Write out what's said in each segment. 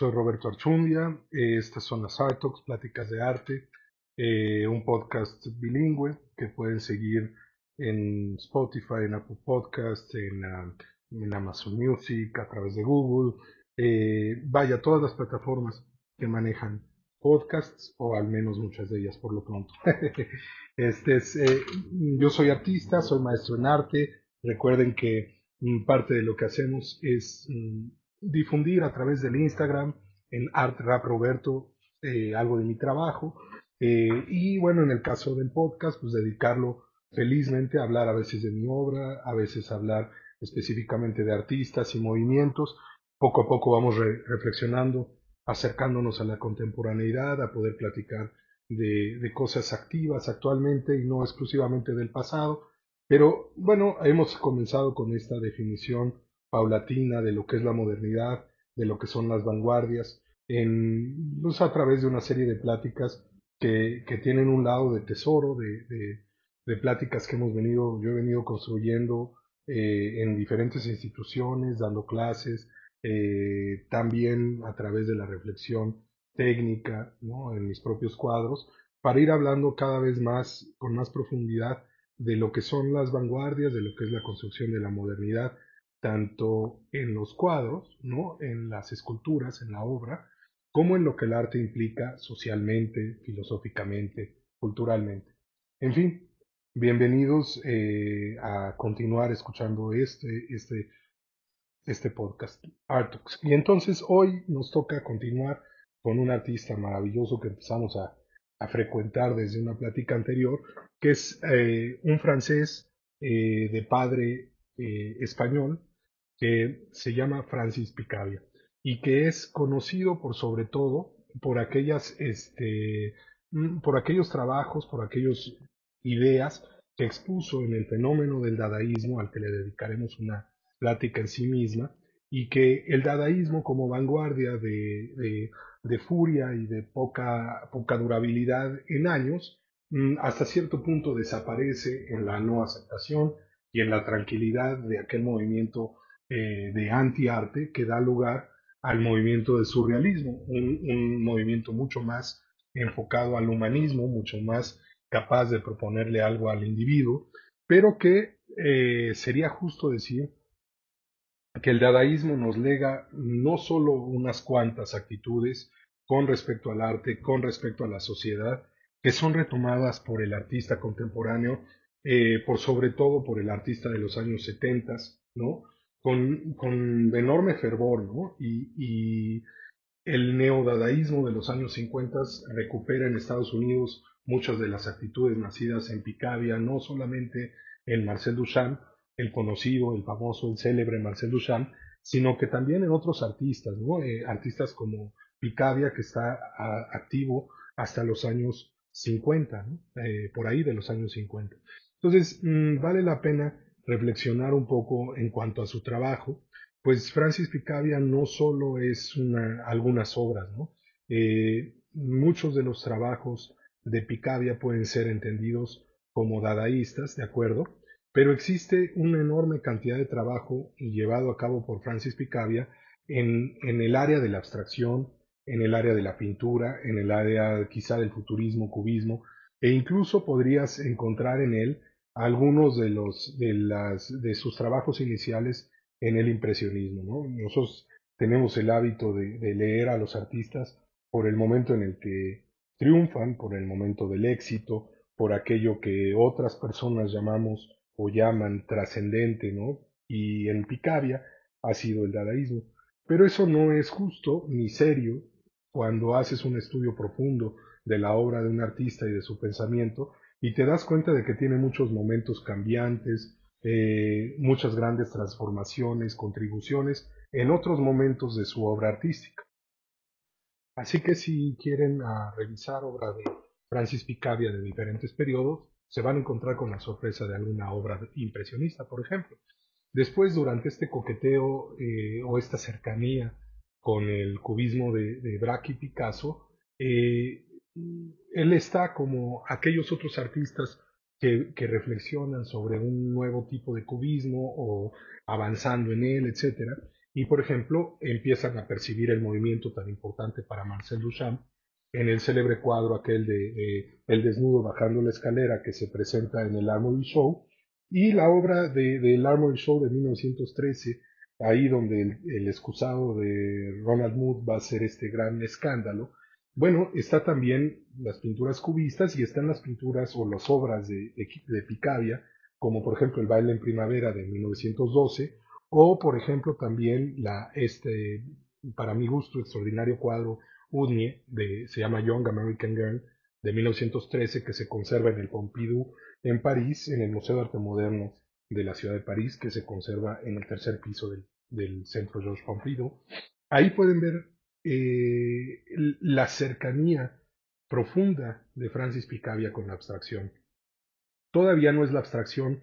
soy Roberto Archundia. Estas son las Art Talks, Pláticas de Arte, eh, un podcast bilingüe que pueden seguir en Spotify, en Apple Podcasts, en, ah, en Amazon Music, a través de Google. Eh, vaya, todas las plataformas que manejan podcasts, o al menos muchas de ellas por lo pronto. este es, eh, yo soy artista, soy maestro en arte. Recuerden que mm, parte de lo que hacemos es mm, difundir a través del Instagram, en Art Rap Roberto, eh, algo de mi trabajo. Eh, y bueno, en el caso del podcast, pues dedicarlo felizmente a hablar a veces de mi obra, a veces hablar específicamente de artistas y movimientos. Poco a poco vamos reflexionando acercándonos a la contemporaneidad, a poder platicar de, cosas activas actualmente y no exclusivamente del pasado. Pero bueno, hemos comenzado con esta definición paulatina de lo que es la modernidad, de lo que son las vanguardias, en, pues, a través de una serie de pláticas que, tienen un lado de tesoro, de, pláticas que hemos venido, yo he venido construyendo eh, en diferentes instituciones, dando clases, eh, también a través de la reflexión técnica ¿no? en mis propios cuadros, para ir hablando cada vez más, con más profundidad, de lo que son las vanguardias, de lo que es la construcción de la modernidad, tanto en los cuadros, ¿no? en las esculturas, en la obra, como en lo que el arte implica socialmente, filosóficamente, culturalmente. En fin, bienvenidos eh, a continuar escuchando este, este este podcast, Artux. Y entonces hoy nos toca continuar con un artista maravilloso que empezamos a, frecuentar desde una plática anterior, que es eh, un francés eh, de padre español que se llama Francis Picabia y que es conocido por sobre todo por aquellas este mm, por aquellos trabajos, por aquellas ideas que expuso en el fenómeno del dadaísmo al que le dedicaremos una plática en sí misma, y que el dadaísmo como vanguardia de, de, furia y de poca, poca durabilidad en años, mm, hasta cierto punto desaparece en la no aceptación y en la tranquilidad de aquel movimiento eh, de anti-arte que da lugar al movimiento del surrealismo, un, movimiento mucho más enfocado al humanismo, mucho más capaz de proponerle algo al individuo, pero que eh, sería justo decir que el dadaísmo nos lega no solo unas cuantas actitudes con respecto al arte, con respecto a la sociedad, que son retomadas por el artista contemporáneo, eh, por sobre todo por el artista de los años 70, ¿no? Con, con enorme fervor, ¿no? Y, y el neodadaísmo de los años 50 recupera en Estados Unidos muchas de las actitudes nacidas en Picabia, no solamente en Marcel Duchamp, el conocido, el famoso, el célebre Marcel Duchamp, sino que también en otros artistas, ¿no? Eh, artistas como Picabia, que está activo hasta los años 50, eh, por ahí de los años 50. Entonces, mm, vale la pena reflexionar un poco en cuanto a su trabajo, pues Francis Picabia no solo es una, algunas obras. Eh, muchos de los trabajos de Picabia pueden ser entendidos como dadaístas, ¿de acuerdo? Pero existe una enorme cantidad de trabajo llevado a cabo por Francis Picabia en, en el área de la abstracción, en el área de la pintura, en el área quizá del futurismo, cubismo, e incluso podrías encontrar en él algunos de, los, de, las, de sus trabajos iniciales en el impresionismo. ¿no? Nosotros tenemos el hábito de, de, leer a los artistas por el momento en el que triunfan, por el momento del éxito, por aquello que otras personas llamamos o llaman trascendente, ¿no? Y en Picabia ha sido el dadaísmo. Pero eso no es justo ni serio cuando haces un estudio profundo de la obra de un artista y de su pensamiento y te das cuenta de que tiene muchos momentos cambiantes, eh, muchas grandes transformaciones, contribuciones en otros momentos de su obra artística. Así que si quieren ah, revisar obra de Francis Picabia de diferentes periodos, se van a encontrar con la sorpresa de alguna obra impresionista, por ejemplo. Después, durante este coqueteo eh, o esta cercanía con el cubismo de, de Braque y Picasso, eh, él está como aquellos otros artistas que, reflexionan sobre un nuevo tipo de cubismo o avanzando en él, etc. y, por ejemplo, empiezan a percibir el movimiento tan importante para Marcel Duchamp en el célebre cuadro aquel de El desnudo bajando la escalera que se presenta en el Armory Show y la obra del de, Armory Show de 1913, ahí donde el, excusado de Ronald Mood va a ser este gran escándalo. Bueno, está también las pinturas cubistas y están las pinturas o las obras de, de Picabia, como por ejemplo el baile en primavera de 1912, o por ejemplo también la, este, para mi gusto, extraordinario cuadro Udnie, de, se llama Young American Girl, de 1913, que se conserva en el Pompidou en París, en el Museo de Arte Moderno de la ciudad de París, que se conserva en el tercer piso del, del Centro Georges Pompidou. Ahí pueden ver eh, la cercanía profunda de Francis Picabia con la abstracción. Todavía no es la abstracción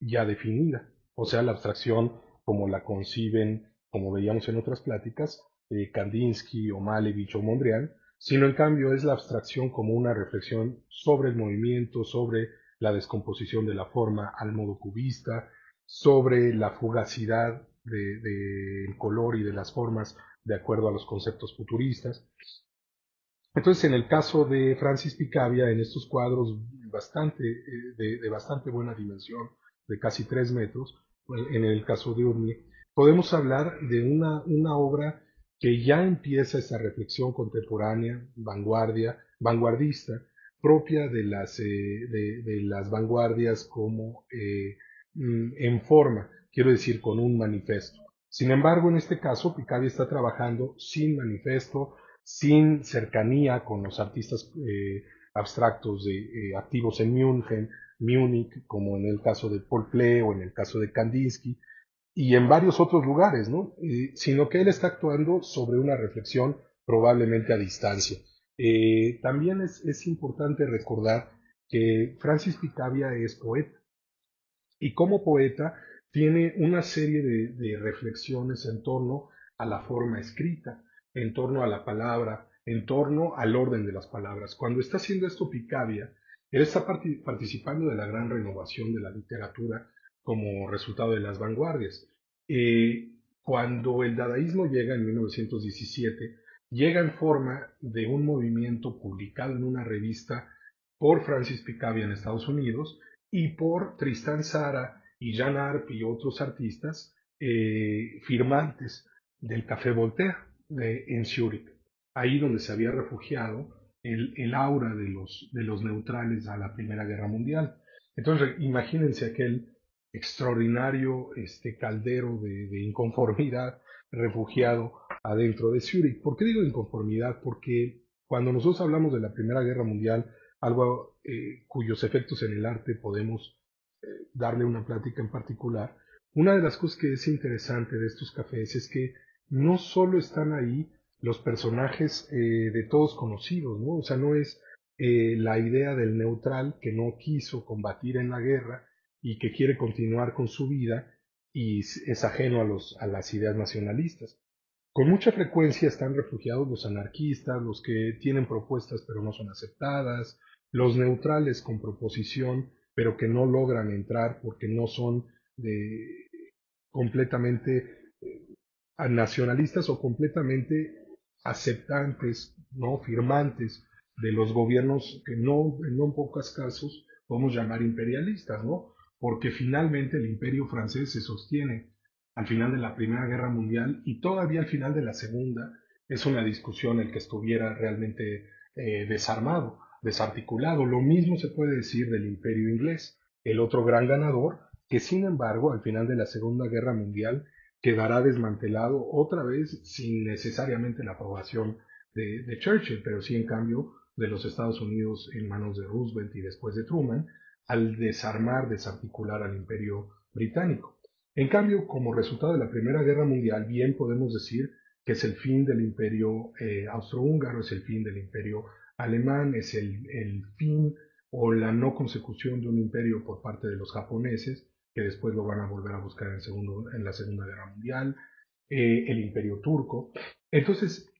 ya definida, o sea, la abstracción como la conciben, como veíamos en otras pláticas, eh, Kandinsky o Malevich o Mondrian, sino en cambio es la abstracción como una reflexión sobre el movimiento, sobre la descomposición de la forma al modo cubista, sobre la fugacidad del de, color y de las formas de acuerdo a los conceptos futuristas. Entonces, en el caso de Francis Picabia, en estos cuadros bastante, eh, de, bastante buena dimensión, de casi tres metros, en el caso de Urni, podemos hablar de una, una obra que ya empieza esa reflexión contemporánea, vanguardia, vanguardista, propia de las, eh, de, las vanguardias como eh, mm, en forma, quiero decir, con un manifiesto. Sin embargo, en este caso, Picabia está trabajando sin manifiesto, sin cercanía con los artistas eh, abstractos de, activos en München, Múnich, como en el caso de Paul Klee o en el caso de Kandinsky, y en varios otros lugares, ¿no? sino que él está actuando sobre una reflexión probablemente a distancia. Eh, también es, es, importante recordar que Francis Picabia es poeta y como poeta tiene una serie de, reflexiones en torno a la forma escrita, en torno a la palabra, en torno al orden de las palabras. Cuando está haciendo esto Picabia, él está participando de la gran renovación de la literatura como resultado de las vanguardias. Eh, cuando el dadaísmo llega en 1917, llega en forma de un movimiento publicado en una revista por Francis Picabia en Estados Unidos y por Tristan Sara y Jean Arp y otros artistas eh, firmantes del Café Voltaire de, en Zurich, ahí donde se había refugiado el, el aura de los, de los neutrales a la Primera Guerra Mundial. Entonces, imagínense aquel extraordinario este caldero de, inconformidad refugiado adentro de Zurich. ¿Por qué digo inconformidad? Porque cuando nosotros hablamos de la Primera Guerra Mundial, algo eh, cuyos efectos en el arte podemos darle una plática en particular, una de las cosas que es interesante de estos cafés es que no solo están ahí los personajes eh, de todos conocidos, ¿no? O sea, no es la idea del neutral que no quiso combatir en la guerra, y que quiere continuar con su vida y es ajeno a, los, a las ideas nacionalistas. Con mucha frecuencia están refugiados los anarquistas, los que tienen propuestas pero no son aceptadas, los neutrales con proposición pero que no logran entrar porque no son completamente eh, nacionalistas o completamente aceptantes, no firmantes de los gobiernos que no en no pocos casos podemos llamar imperialistas, ¿no? porque finalmente el imperio francés se sostiene al final de la Primera Guerra Mundial y todavía al final de la Segunda es una discusión el que estuviera realmente eh, desarmado, desarticulado. Lo mismo se puede decir del imperio inglés, el otro gran ganador, que sin embargo al final de la Segunda Guerra Mundial quedará desmantelado otra vez sin necesariamente la aprobación de, Churchill, pero sí en cambio de los Estados Unidos en manos de Roosevelt y después de Truman, al desarmar, desarticular al imperio británico. En cambio, como resultado de la Primera Guerra Mundial, bien podemos decir que es el fin del imperio eh, austrohúngaro, es el fin del imperio alemán, es el, fin o la no consecución de un imperio por parte de los japoneses, que después lo van a volver a buscar en, segundo, en la Segunda Guerra Mundial, eh, el imperio turco. Entonces,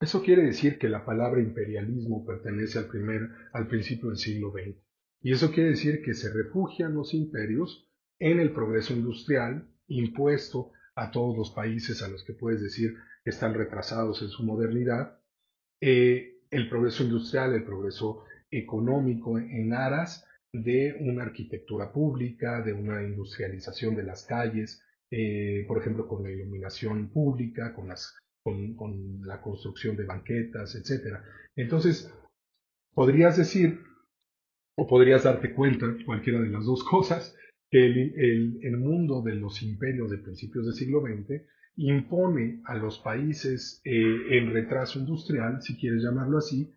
eso quiere decir que la palabra imperialismo pertenece al, primer, al principio del siglo XX. Y eso quiere decir que se refugian los imperios en el progreso industrial impuesto a todos los países a los que puedes decir que están retrasados en su modernidad, eh, el progreso industrial, el progreso económico en aras de una arquitectura pública, de una industrialización de las calles, eh, por ejemplo, con la iluminación pública, con, la construcción de banquetas, etc. Entonces, podrías decir, o podrías darte cuenta, cualquiera de las dos cosas, que el, el, mundo de los imperios de principios del siglo XX impone a los países eh, en retraso industrial, si quieres llamarlo así,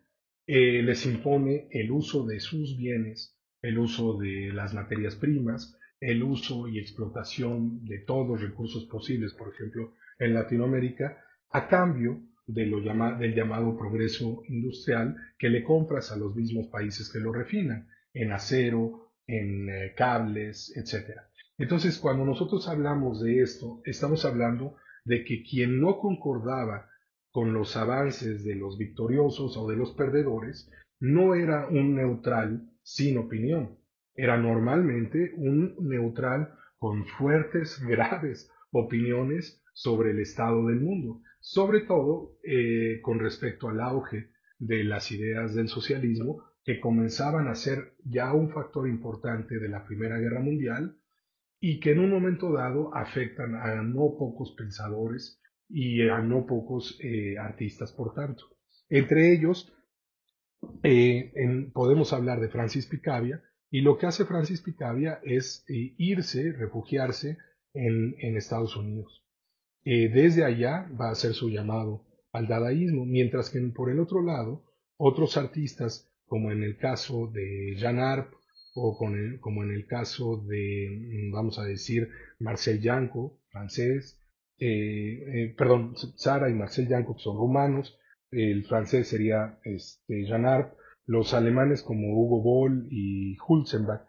eh, les impone el uso de sus bienes, el uso de las materias primas, el uso y explotación de todos los recursos posibles, por ejemplo, en Latinoamérica, a cambio del llamado progreso industrial que le compras a los mismos países que lo refinan, en acero, en eh, cables, etc. Entonces, cuando nosotros hablamos de esto, estamos hablando de que quien no concordaba con los avances de los victoriosos o de los perdedores no era un neutral sin opinión, era normalmente un neutral con fuertes, graves opiniones sobre el estado del mundo, sobre todo eh, con respecto al auge de las ideas del socialismo que comenzaban a ser ya un factor importante de la Primera Guerra Mundial y que en un momento dado afectan a no pocos pensadores y a no pocos eh, artistas, por tanto. Entre ellos, eh, podemos hablar de Francis Picabia, y lo que hace Francis Picabia es eh, irse, refugiarse en, en Estados Unidos. desde allá va a hacer su llamado al dadaísmo, mientras que por el otro lado, otros artistas, como en el caso de Jean Arp o como en el caso de, mm, vamos a decir, Marcel Yanko, francés, eh, eh, perdón, Sara y Marcel Yanko, que son rumanos, el francés sería este, Jean Arp, los alemanes como Hugo Boll y Hulzenbach,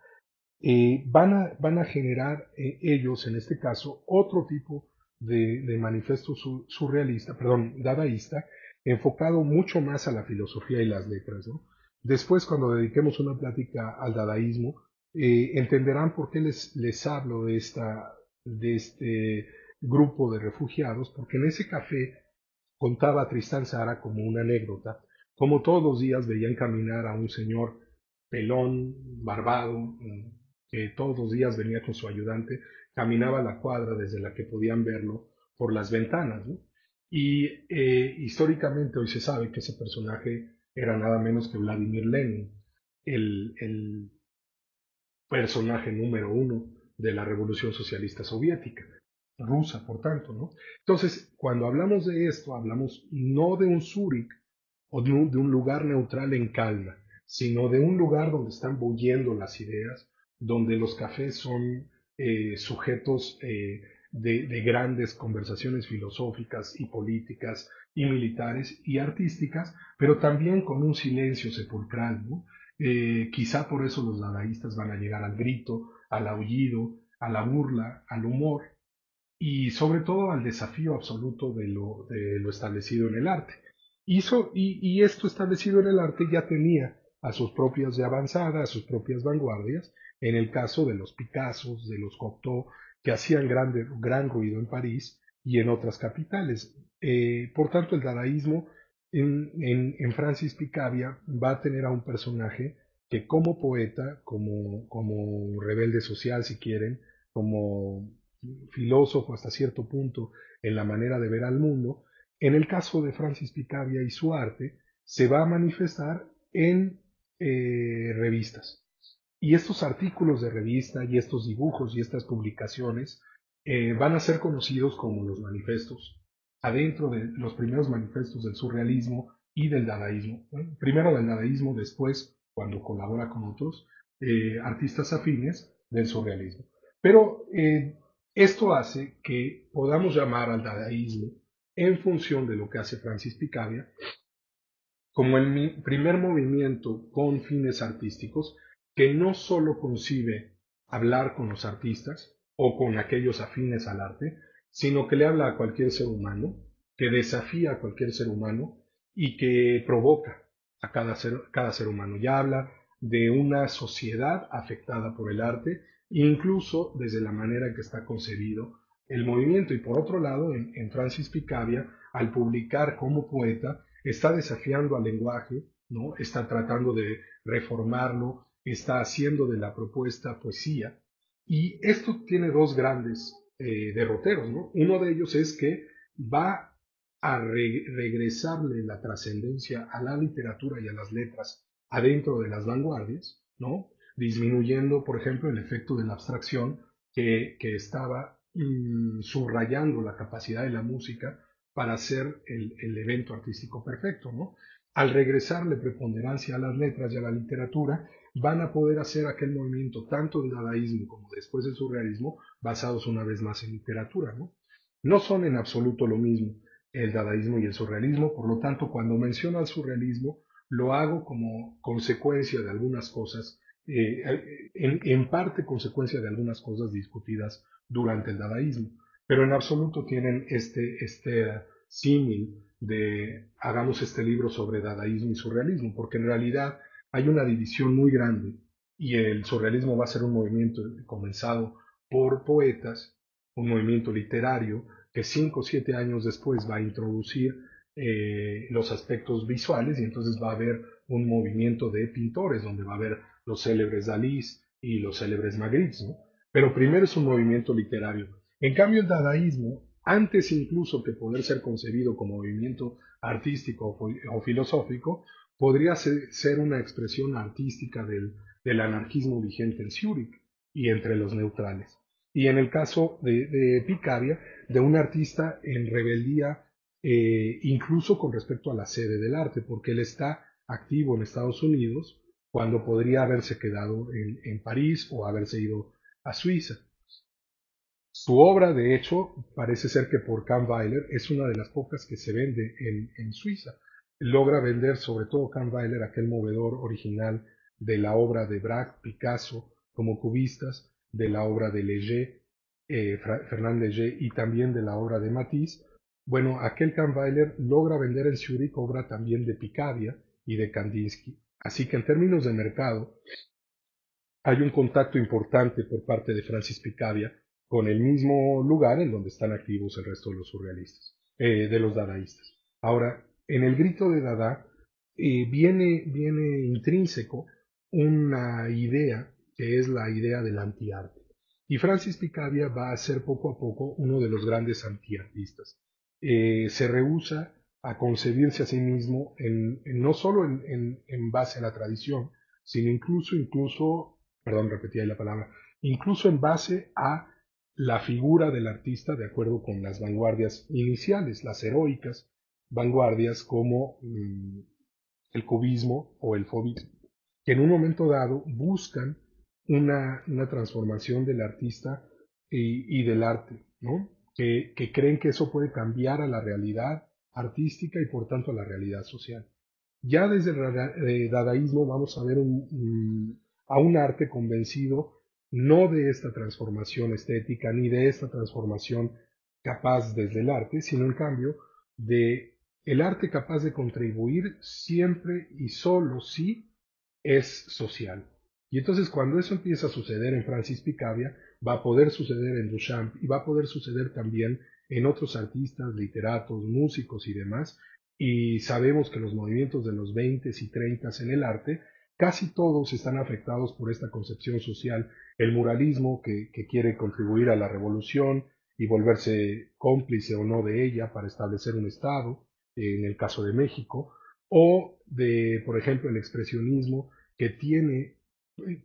eh, van, a, van a generar ellos, en este caso, otro tipo de, de manifiesto surrealista, perdón, dadaísta, enfocado mucho más a la filosofía y las letras, ¿no? Después, cuando dediquemos una plática al dadaísmo, eh, entenderán por qué les, les hablo de, esta, de este grupo de refugiados, porque en ese café contaba Tristán Sara como una anécdota, como todos los días veían caminar a un señor pelón, barbado, que todos los días venía con su ayudante, caminaba la cuadra desde la que podían verlo por las ventanas. Y eh, históricamente hoy se sabe que ese personaje era nada menos que Vladimir Lenin, el, personaje número uno de la Revolución Socialista Soviética, rusa, por tanto, ¿no? Entonces, cuando hablamos de esto, hablamos no de un Zúrich o de un, lugar neutral en calma, sino de un lugar donde están bulliendo las ideas, donde los cafés son eh, sujetos eh, de, grandes conversaciones filosóficas y políticas y militares y artísticas, pero también con un silencio sepulcral. Eh, quizá por eso los dadaístas van a llegar al grito, al aullido, a la burla, al humor y sobre todo al desafío absoluto de lo, de lo establecido en el arte. y, y, esto establecido en el arte ya tenía a sus propias de avanzada, a sus propias vanguardias, en el caso de los Picassos, de los Cocteau, que hacían grande, gran ruido en París y en otras capitales. Eh, por tanto, el dadaísmo en, en, Francis Picabia va a tener a un personaje que como poeta, como, como rebelde social si quieren, como filósofo hasta cierto punto en la manera de ver al mundo, en el caso de Francis Picabia y su arte, se va a manifestar en eh, revistas. Y estos artículos de revista y estos dibujos y estas publicaciones eh, van a ser conocidos como los manifestos, adentro de los primeros manifestos del surrealismo y del dadaísmo. Primero del dadaísmo, después, cuando colabora con otros eh, artistas afines, del surrealismo. Pero eh, esto hace que podamos llamar al dadaísmo, en función de lo que hace Francis Picabia, como el primer movimiento con fines artísticos que no solo concibe hablar con los artistas o con aquellos afines al arte, sino que le habla a cualquier ser humano, que desafía a cualquier ser humano y que provoca a cada ser, cada ser humano. Ya habla de una sociedad afectada por el arte, incluso desde la manera que está concebido el movimiento. Y por otro lado, en, Francis Picabia, al publicar como poeta, está desafiando al lenguaje, ¿no? está tratando de reformarlo, está haciendo de la propuesta poesía. Y esto tiene dos grandes eh, derroteros. ¿no? Uno de ellos es que va a regresarle la trascendencia a la literatura y a las letras adentro de las vanguardias, ¿no? disminuyendo, por ejemplo, el efecto de la abstracción que, estaba mm, subrayando la capacidad de la música para hacer el, evento artístico perfecto. ¿no? Al regresarle preponderancia a las letras y a la literatura, van a poder hacer aquel movimiento tanto del dadaísmo como después del surrealismo basados una vez más en literatura. ¿no? no son en absoluto lo mismo el dadaísmo y el surrealismo, por lo tanto, cuando menciono al surrealismo, lo hago como consecuencia de algunas cosas, eh, en, parte consecuencia de algunas cosas discutidas durante el dadaísmo, pero en absoluto tienen este, este símil de hagamos este libro sobre dadaísmo y surrealismo, porque en realidad hay una división muy grande y el surrealismo va a ser un movimiento comenzado por poetas, un movimiento literario que cinco o siete años después va a introducir eh, los aspectos visuales y entonces va a haber un movimiento de pintores donde va a haber los célebres Dalí y los célebres Magritte, Pero primero es un movimiento literario. En cambio, el dadaísmo, antes incluso que poder ser concebido como movimiento artístico o filosófico, podría ser una expresión artística del, anarquismo vigente en Zúrich y entre los neutrales. Y en el caso de, de Picabia, de un artista en rebeldía eh, incluso con respecto a la sede del arte, porque él está activo en Estados Unidos cuando podría haberse quedado en, París o haberse ido a Suiza. Su obra, de hecho, parece ser que por Kahnweiler es una de las pocas que se vende en, Suiza. Logra vender sobre todo Kahnweiler aquel movedor original de la obra de Braque, Picasso, como cubistas, de la obra de Leger, eh, Fernand Leger y también de la obra de Matisse, bueno, aquel Kahnweiler logra vender en Zurich obra también de Picabia y de Kandinsky. Así que en términos de mercado, hay un contacto importante por parte de Francis Picabia con el mismo lugar en donde están activos el resto de los surrealistas, eh, de los dadaístas. Ahora, en el grito de Dada eh, viene, viene intrínseco una idea que es la idea del antiarte. Y Francis Picabia va a ser poco a poco uno de los grandes antiartistas. Eh, se rehúsa a concebirse a sí mismo en, no solo en, base a la tradición, sino incluso, incluso, perdón, repetí ahí la palabra, incluso en base a la figura del artista de acuerdo con las vanguardias iniciales, las heroicas vanguardias como mm, el cubismo o el fobismo, que en un momento dado buscan una, transformación del artista y, del arte, que, creen que eso puede cambiar a la realidad artística y por tanto a la realidad social. Ya desde el dadaísmo vamos a ver a un arte convencido no de esta transformación estética ni de esta transformación capaz desde el arte, sino en cambio de el arte capaz de contribuir siempre y solo si es social. Y entonces cuando eso empieza a suceder en Francis Picabia, va a poder suceder en Duchamp y va a poder suceder también en otros artistas, literatos, músicos y demás. Y sabemos que los movimientos de los 20 y 30 en el arte, casi todos están afectados por esta concepción social. El muralismo que, quiere contribuir a la revolución y volverse cómplice o no de ella para establecer un Estado, en el caso de México, o de, por ejemplo, el expresionismo que tiene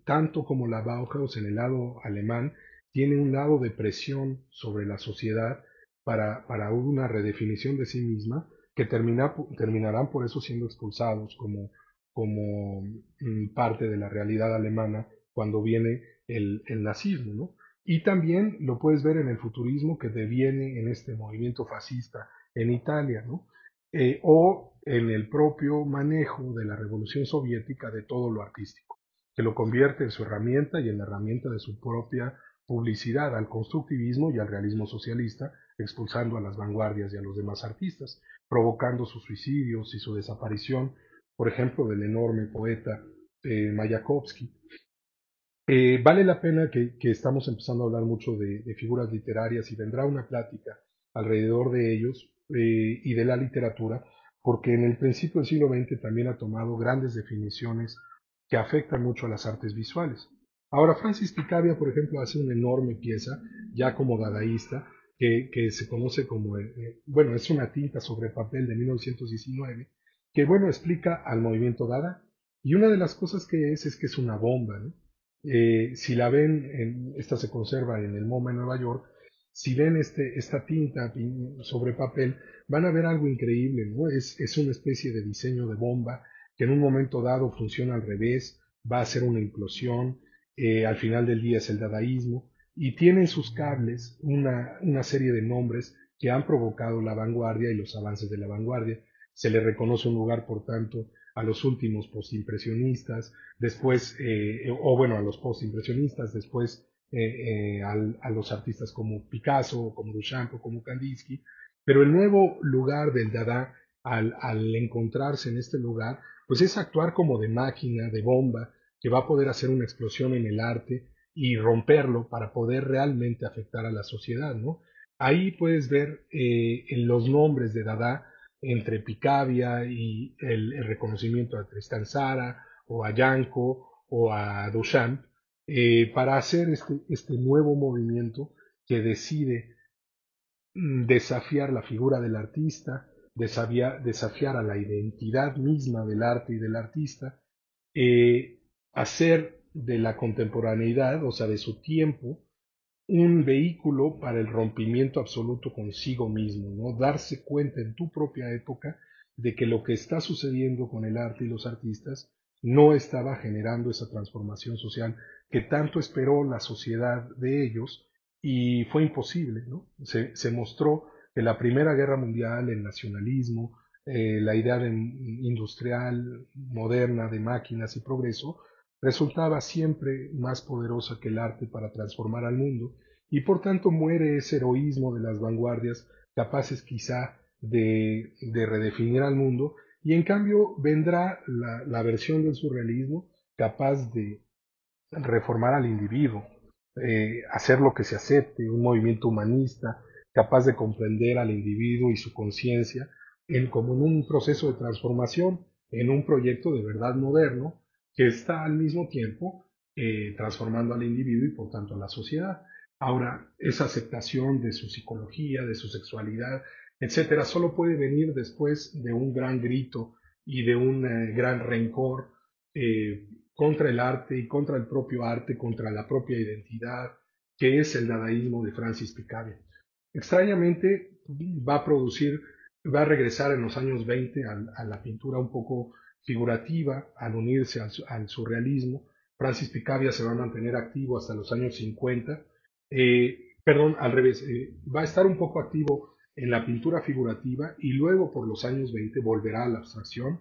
tanto como la Bauhaus en el lado alemán, tiene un lado de presión sobre la sociedad para, para una redefinición de sí misma, que termina, terminarán por eso siendo expulsados como, como mm, parte de la realidad alemana cuando viene el, el nazismo. ¿no? Y también lo puedes ver en el futurismo que deviene en este movimiento fascista en Italia, ¿no? Eh, o en el propio manejo de la revolución soviética de todo lo artístico que lo convierte en su herramienta y en la herramienta de su propia publicidad al constructivismo y al realismo socialista, expulsando a las vanguardias y a los demás artistas, provocando sus suicidios y su desaparición, por ejemplo, del enorme poeta eh, Mayakovsky. Eh, vale la pena que, estamos empezando a hablar mucho de, figuras literarias y vendrá una plática alrededor de ellos eh, y de la literatura, porque en el principio del siglo XX también ha tomado grandes definiciones que afectan mucho a las artes visuales. Ahora, Francis Picabia, por ejemplo, hace una enorme pieza, ya como dadaísta, que, se conoce como, eh, bueno, es una tinta sobre papel de 1919, que, bueno, explica al movimiento Dada, y una de las cosas que es es que es una bomba. Eh, si la ven, esta se conserva en el MoMA en Nueva York, si ven este, esta tinta sobre papel, van a ver algo increíble, ¿no? Es, es una especie de diseño de bomba que en un momento dado funciona al revés, va a ser una implosión, eh, al final del día es el dadaísmo, y tiene en sus cables una, una serie de nombres que han provocado la vanguardia y los avances de la vanguardia. Se le reconoce un lugar, por tanto, a los últimos postimpresionistas, después, eh, o bueno, a los postimpresionistas, después eh, eh, a los artistas como Picasso, como Duchamp como Kandinsky, pero el nuevo lugar del Dada, al, al encontrarse en este lugar, pues es actuar como de máquina, de bomba, que va a poder hacer una explosión en el arte y romperlo para poder realmente afectar a la sociedad, ¿no? Ahí puedes ver en los nombres de Dada entre Picabia y el, reconocimiento a Tristan Sara o a Yanko o a Duchamp eh, para hacer este, este, nuevo movimiento que decide mm, desafiar la figura del artista, desafiar, a la identidad misma del arte y del artista, eh, hacer de la contemporaneidad, o sea, de su tiempo, un vehículo para el rompimiento absoluto consigo mismo, ¿no? Darse cuenta en tu propia época de que lo que está sucediendo con el arte y los artistas no estaba generando esa transformación social que tanto esperó la sociedad de ellos y fue imposible, ¿no? Se, se mostró que la Primera Guerra Mundial, el nacionalismo, eh, la idea industrial moderna de máquinas y progreso, resultaba siempre más poderosa que el arte para transformar al mundo, y por tanto muere ese heroísmo de las vanguardias, capaces quizá de, redefinir al mundo, y en cambio vendrá la, versión del surrealismo capaz de reformar al individuo, eh, hacer lo que se acepte, un movimiento humanista capaz de comprender al individuo y su conciencia en, como en un proceso de transformación, en un proyecto de verdad moderno, que está al mismo tiempo eh, transformando al individuo y por tanto a la sociedad. Ahora, esa aceptación de su psicología, de su sexualidad, etcétera, solo puede venir después de un gran grito y de un eh, gran rencor eh, contra el arte y contra el propio arte, contra la propia identidad, que es el dadaísmo de Francis Picabia. Extrañamente, va a producir, va a regresar en los años 20 a la pintura un poco figurativa al unirse al, surrealismo. Francis Picabia se va a mantener activo hasta los años 50. Eh, perdón, al revés, eh, va a estar un poco activo en la pintura figurativa y luego por los años 20 volverá a la abstracción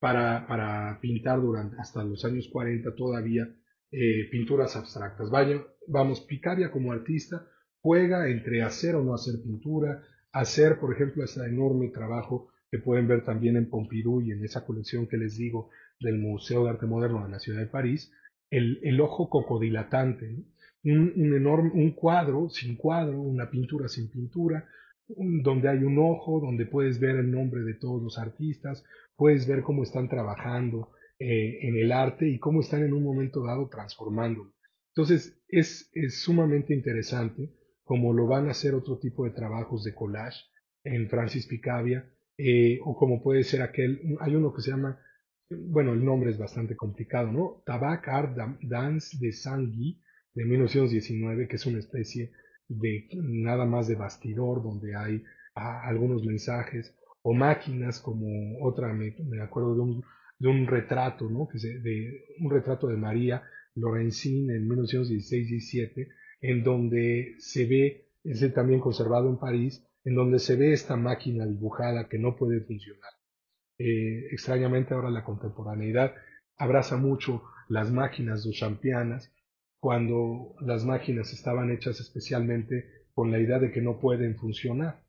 para, para pintar durante hasta los años 40 todavía eh, pinturas abstractas. Vaya, vamos, Picabia como artista juega entre hacer o no hacer pintura, hacer, por ejemplo, ese enorme trabajo que pueden ver también en Pompidou y en esa colección que les digo del Museo de Arte Moderno de la ciudad de París, el, ojo cocodilatante, un, enorme, un cuadro sin cuadro, una pintura sin pintura, donde hay un ojo, donde puedes ver el nombre de todos los artistas, puedes ver cómo están trabajando eh, en el arte y cómo están en un momento dado transformándolo. Entonces es, es sumamente interesante como lo van a hacer otro tipo de trabajos de collage en Francis Picabia, eh, o como puede ser aquel, hay uno que se llama, bueno, el nombre es bastante complicado, ¿no? Tabac Art Dance de Sangui de 1919, que es una especie de nada más de bastidor donde hay ah, algunos mensajes, o máquinas como otra, me, acuerdo de un, de un retrato, ¿no? Que de un retrato de María Lorenzin en 1916-17, en donde se ve, es también conservado en París, en donde se ve esta máquina dibujada que no puede funcionar. Eh, extrañamente ahora la contemporaneidad abraza mucho las máquinas duchampianas, cuando las máquinas estaban hechas especialmente con la idea de que no pueden funcionar,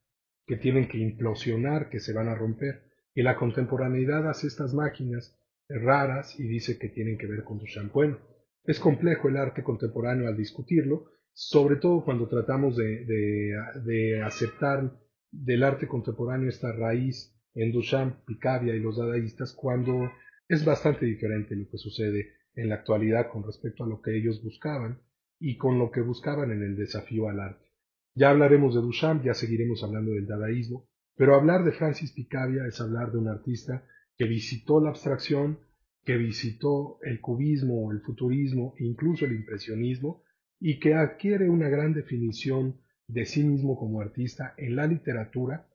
que tienen que implosionar, que se van a romper. Y la contemporaneidad hace estas máquinas raras y dice que tienen que ver con Duchamp. Bueno, Es complejo el arte contemporáneo al discutirlo, sobre todo cuando tratamos de, aceptar del arte contemporáneo esta raíz en Duchamp, Picabia y los dadaístas, cuando es bastante diferente lo que sucede en la actualidad con respecto a lo que ellos buscaban y con lo que buscaban en el desafío al arte. Ya hablaremos de Duchamp, ya seguiremos hablando del dadaísmo, pero hablar de Francis Picabia es hablar de un artista que visitó la abstracción, que visitó el cubismo, el futurismo incluso el impresionismo, y que adquiere una gran definición de sí mismo como artista en la literatura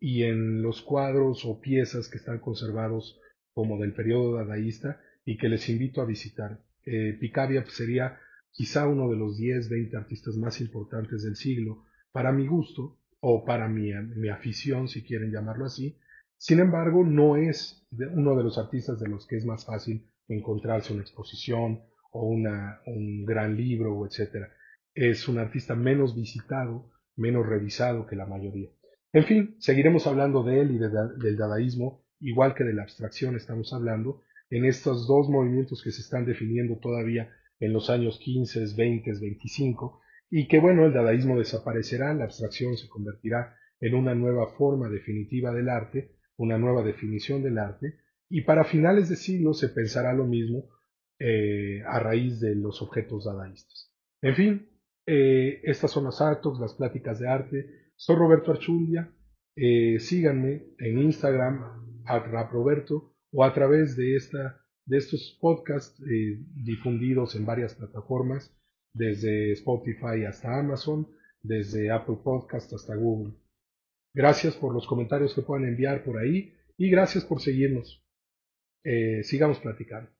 y en los cuadros o piezas que están conservados como del periodo dadaísta y que les invito a visitar. Eh, Picabia sería quizá uno de los 10, 20 artistas más importantes del siglo, para mi gusto, o para mi, mi afición, si quieren llamarlo así. Sin embargo, no es uno de los artistas de los que es más fácil encontrarse una exposición o una, un gran libro, etc. Es un artista menos visitado, menos revisado que la mayoría. En fin, seguiremos hablando de él y del dadaísmo, igual que de la abstracción estamos hablando, en estos dos movimientos que se están definiendo todavía en los años 15, 20, 25, y que bueno, el dadaísmo desaparecerá, la abstracción se convertirá en una nueva forma definitiva del arte, una nueva definición del arte, y para finales de siglo se pensará lo mismo eh, a raíz de los objetos dadaístas. En fin, eh, estas son las Artox, las pláticas de arte. Soy Roberto Archundia. Eh, síganme en Instagram, raproberto, o a través de, esta, de estos podcasts difundidos en varias plataformas desde Spotify hasta Amazon, desde Apple Podcast hasta Google. Gracias por los comentarios que puedan enviar por ahí y gracias por seguirnos. Sigamos platicando.